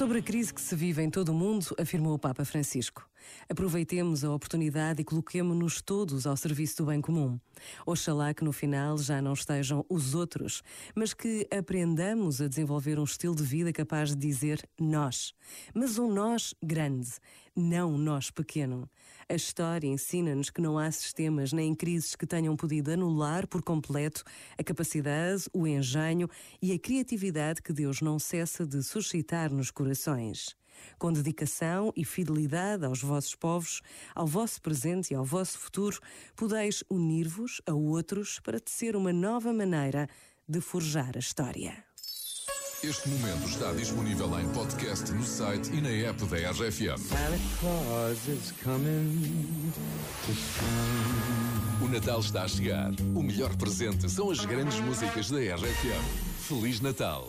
Sobre a crise que se vive em todo o mundo, afirmou o Papa Francisco. Aproveitemos a oportunidade e coloquemo-nos todos ao serviço do bem comum. Oxalá que no final já não estejam os outros, mas que aprendamos a desenvolver um estilo de vida capaz de dizer nós. Mas um nós grande, não um nós pequeno. A história ensina-nos que não há sistemas nem crises que tenham podido anular por completo a capacidade, o engenho e a criatividade que Deus não cessa de suscitar nos corações. Com dedicação e fidelidade aos vossos povos, ao vosso presente e ao vosso futuro, podeis unir-vos a outros para tecer uma nova maneira de forjar a história. Este momento está disponível em podcast no site e na app da RFM. O Natal está a chegar. O melhor presente são as grandes músicas da RFM. Feliz Natal!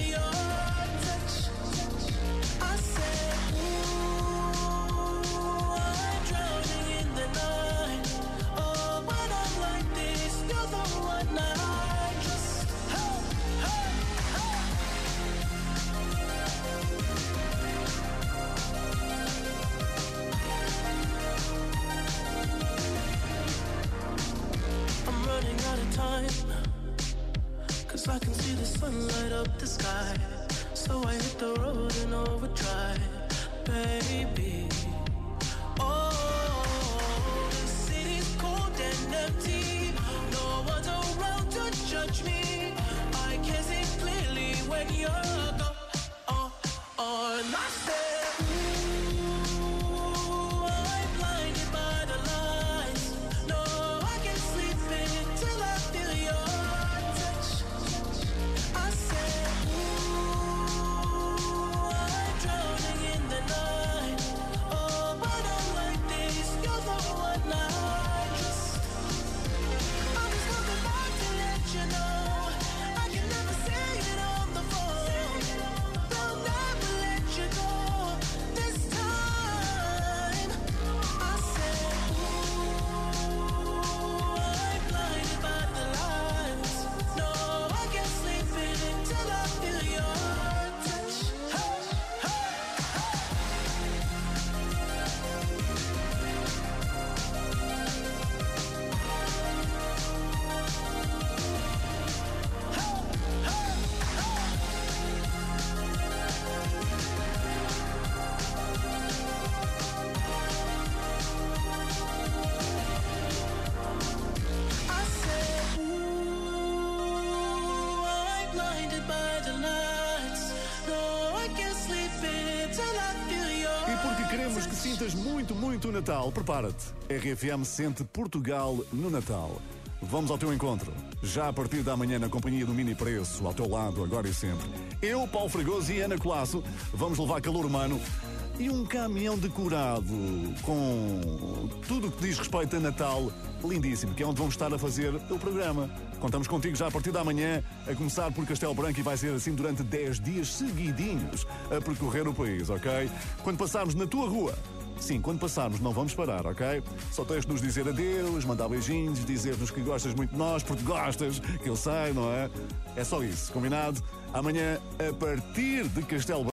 Your Cause I can see the sun light up the sky. So I hit the road in overdrive, baby. Oh, the city's cold and empty. No one's around to judge me. I can see clearly when you're gone. Oh, oh, and I said, E porque queremos que sintas muito, muito o Natal, prepara-te. RFM sente Portugal no Natal. Vamos ao teu encontro. Já a partir da manhã, na companhia do Mini Preço, ao teu lado, agora e sempre. Eu, Paulo Fregoso e Ana Colasso vamos levar calor humano e um caminhão decorado com tudo o que diz respeito a Natal lindíssimo, que é onde vamos estar a fazer o programa. Contamos contigo já a partir da manhã, a começar por Castelo Branco e vai ser assim durante 10 dias seguidinhos a percorrer o país, ok? Quando passarmos na tua rua, Sim, quando passarmos não vamos parar, ok? Só tens de nos dizer adeus, mandar beijinhos, dizer-nos que gostas muito de nós, porque gostas, que eu sei, não é? É só isso, combinado? Amanhã, a partir de Castelo